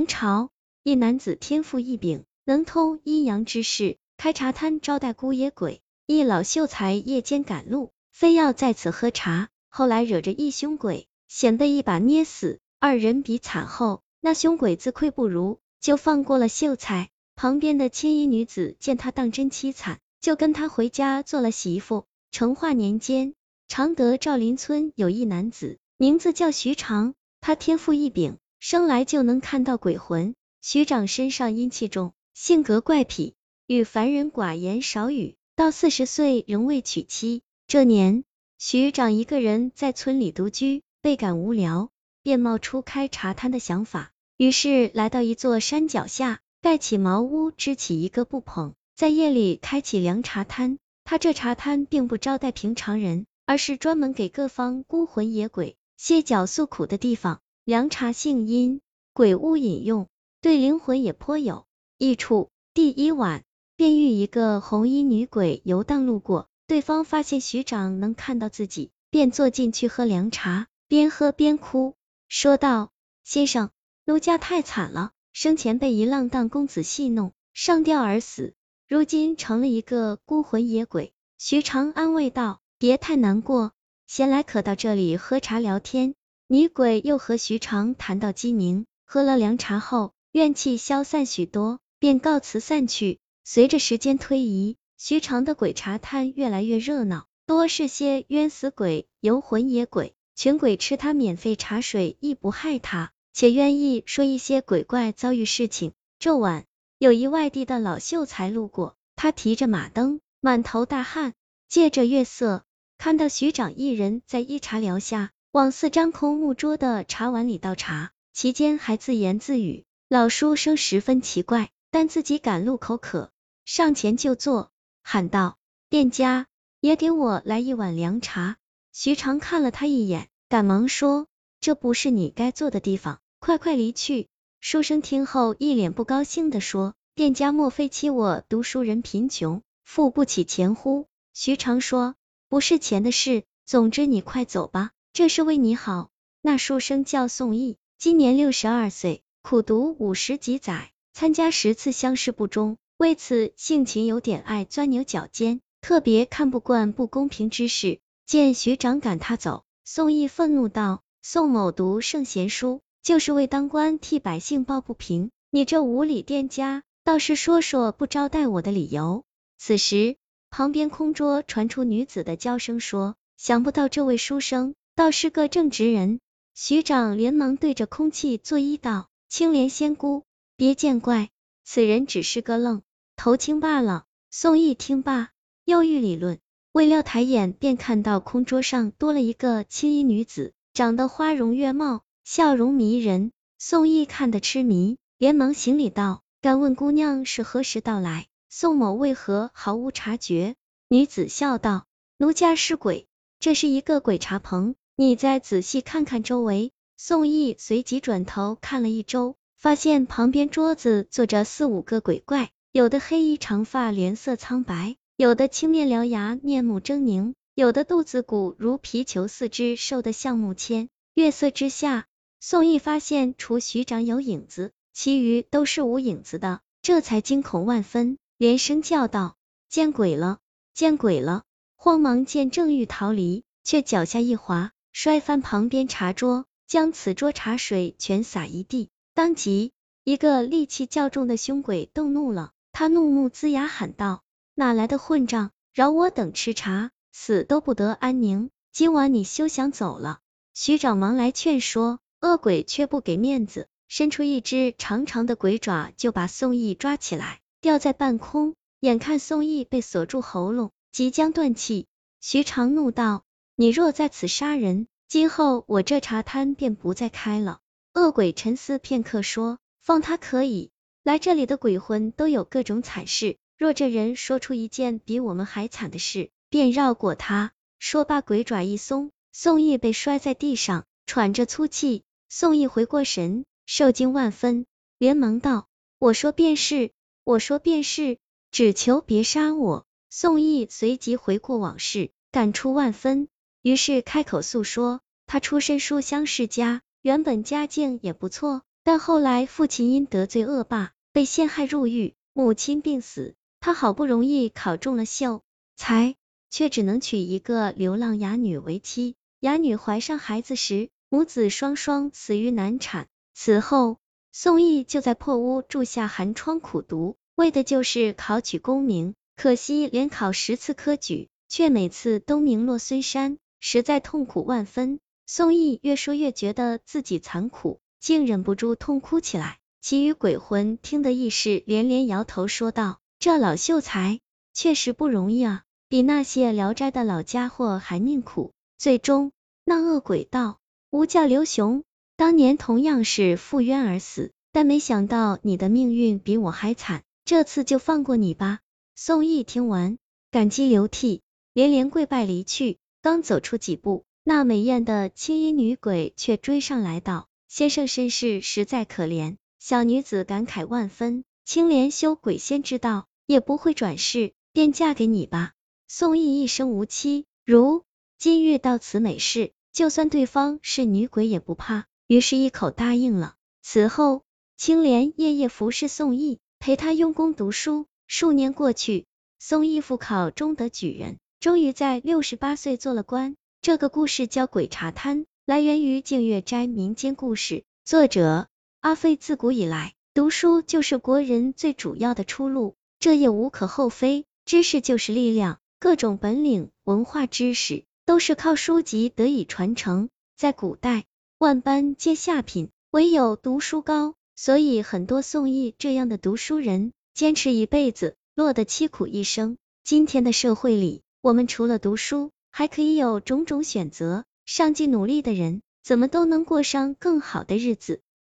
明朝一男子天赋异禀，能通阴阳之事，开茶摊招待孤野鬼。一老秀才夜间赶路，非要在此喝茶，后来惹着一凶鬼，险被一把捏死。二人比惨后，那凶鬼自愧不如，就放过了秀才。旁边的青衣女子见他当真凄惨，就跟他回家做了媳妇。成化年间，常德赵林村有一男子，名字叫徐长，他天赋异禀，生来就能看到鬼魂。徐长身上阴气重，性格怪癖，与凡人寡言少语，到四十岁仍未娶妻。这年，徐长一个人在村里独居，倍感无聊，便冒出开茶摊的想法，于是来到一座山脚下。盖起茅屋，支起一个布棚，在夜里开起凉茶摊。他这茶摊并不招待平常人，而是专门给各方孤魂野鬼歇脚诉苦的地方。凉茶性阴，鬼物饮用，对灵魂也颇有益处。第一晚，便遇一个红衣女鬼游荡路过，对方发现徐长能看到自己，便坐进去喝凉茶，边喝边哭，说道：“先生，奴家太惨了。”生前被一浪荡公子戏弄，上吊而死，如今成了一个孤魂野鬼。徐长安慰道：“别太难过，闲来可到这里喝茶聊天。”女鬼又和徐长谈到鸡鸣，喝了凉茶后，怨气消散许多，便告辞散去。随着时间推移，徐长的鬼茶摊越来越热闹，多是些冤死鬼、游魂野鬼，群鬼吃他免费茶水，亦不害他。且愿意说一些鬼怪遭遇事情。这晚，有一外地的老秀才路过，他提着马灯，满头大汗，借着月色，看到徐长一人在一茶寮下，往四张空木桌的茶碗里倒茶，其间还自言自语。老书生十分奇怪，但自己赶路口渴，上前就坐，喊道：“店家，也给我来一碗凉茶。”徐长看了他一眼，赶忙说。这不是你该坐的地方，快快离去！书生听后一脸不高兴的说：“店家莫非欺我读书人贫穷，付不起钱乎？”徐长说：“不是钱的事，总之你快走吧，这是为你好。”那书生叫宋义，今年六十二岁，苦读五十几载，参加十次乡试不中，为此性情有点爱钻牛角尖，特别看不惯不公平之事。见学长赶他走，宋义愤怒道。宋某读圣贤书，就是为当官替百姓抱不平。你这无礼店家，倒是说说不招待我的理由。此时，旁边空桌传出女子的娇声，说：“想不到这位书生，倒是个正直人。”徐长连忙对着空气作揖道：“青莲仙姑，别见怪，此人只是个愣头青罢了。”宋义听罢，又欲理论，未料抬眼便看到空桌上多了一个青衣女子。长得花容月貌，笑容迷人。宋义看得痴迷，连忙行礼道：“敢问姑娘是何时到来？宋某为何毫无察觉？”女子笑道：“奴家是鬼，这是一个鬼茶棚，你再仔细看看周围。”宋义随即转头看了一周，发现旁边桌子坐着四五个鬼怪，有的黑衣长发，脸色苍白；有的青面獠牙，面目狰狞。有的肚子鼓如皮球，四肢瘦得像木签。月色之下，宋义发现除徐长有影子，其余都是无影子的，这才惊恐万分，连声叫道：“见鬼了，见鬼了！”慌忙见正欲逃离，却脚下一滑，摔翻旁边茶桌，将此桌茶水全洒一地。当即，一个力气较重的凶鬼动怒了，他怒目龇牙喊道：“哪来的混账，饶我等吃茶！”死都不得安宁，今晚你休想走了。徐长忙来劝说，恶鬼却不给面子，伸出一只长长的鬼爪，就把宋义抓起来，吊在半空。眼看宋义被锁住喉咙，即将断气，徐长怒道：“你若在此杀人，今后我这茶摊便不再开了。”恶鬼沉思片刻，说：“放他可以，来这里的鬼魂都有各种惨事，若这人说出一件比我们还惨的事。”便绕过他，说罢，鬼爪一松，宋义被摔在地上，喘着粗气。宋义回过神，受惊万分，连忙道：“我说便是，我说便是，只求别杀我。”宋义随即回过往事，感触万分，于是开口诉说，他出身书香世家，原本家境也不错，但后来父亲因得罪恶霸，被陷害入狱，母亲病死，他好不容易考中了秀才，却只能娶一个流浪哑女为妻。哑女怀上孩子时，母子双双死于难产。此后，宋义就在破屋住下寒窗苦读，为的就是考取功名。可惜连考十次科举，却每次都名落孙山，实在痛苦万分。宋义越说越觉得自己残酷，竟忍不住痛哭起来。其余鬼魂听得亦是连连摇头，说道：“这老秀才确实不容易啊，比那些聊斋的老家伙还命苦。”最终，那恶鬼道：“吾叫刘雄，当年同样是赴冤而死，但没想到你的命运比我还惨，这次就放过你吧。”宋义听完，感激流涕，连连跪拜离去。刚走出几步，那美艳的青衣女鬼却追上来道：“先生身世实在可怜。”小女子感慨万分，青莲修鬼仙之道，也不会转世，便嫁给你吧。宋义一生无妻，如今遇到此美事，就算对方是女鬼也不怕，于是一口答应了。此后，青莲夜夜服侍宋义，陪他用功读书。数年过去，宋义复考中得举人，终于在六十八岁做了官。这个故事叫鬼茶摊，来源于净月斋民间故事。作者阿飞自古以来，读书就是国人最主要的出路，这也无可厚非。知识就是力量，各种本领、文化知识都是靠书籍得以传承。在古代，万般皆下品，唯有读书高，所以很多宋义这样的读书人。坚持一辈子，落得凄苦一生。今天的社会里，我们除了读书，还可以有种种选择。上进努力的人，怎么都能过上更好的日子。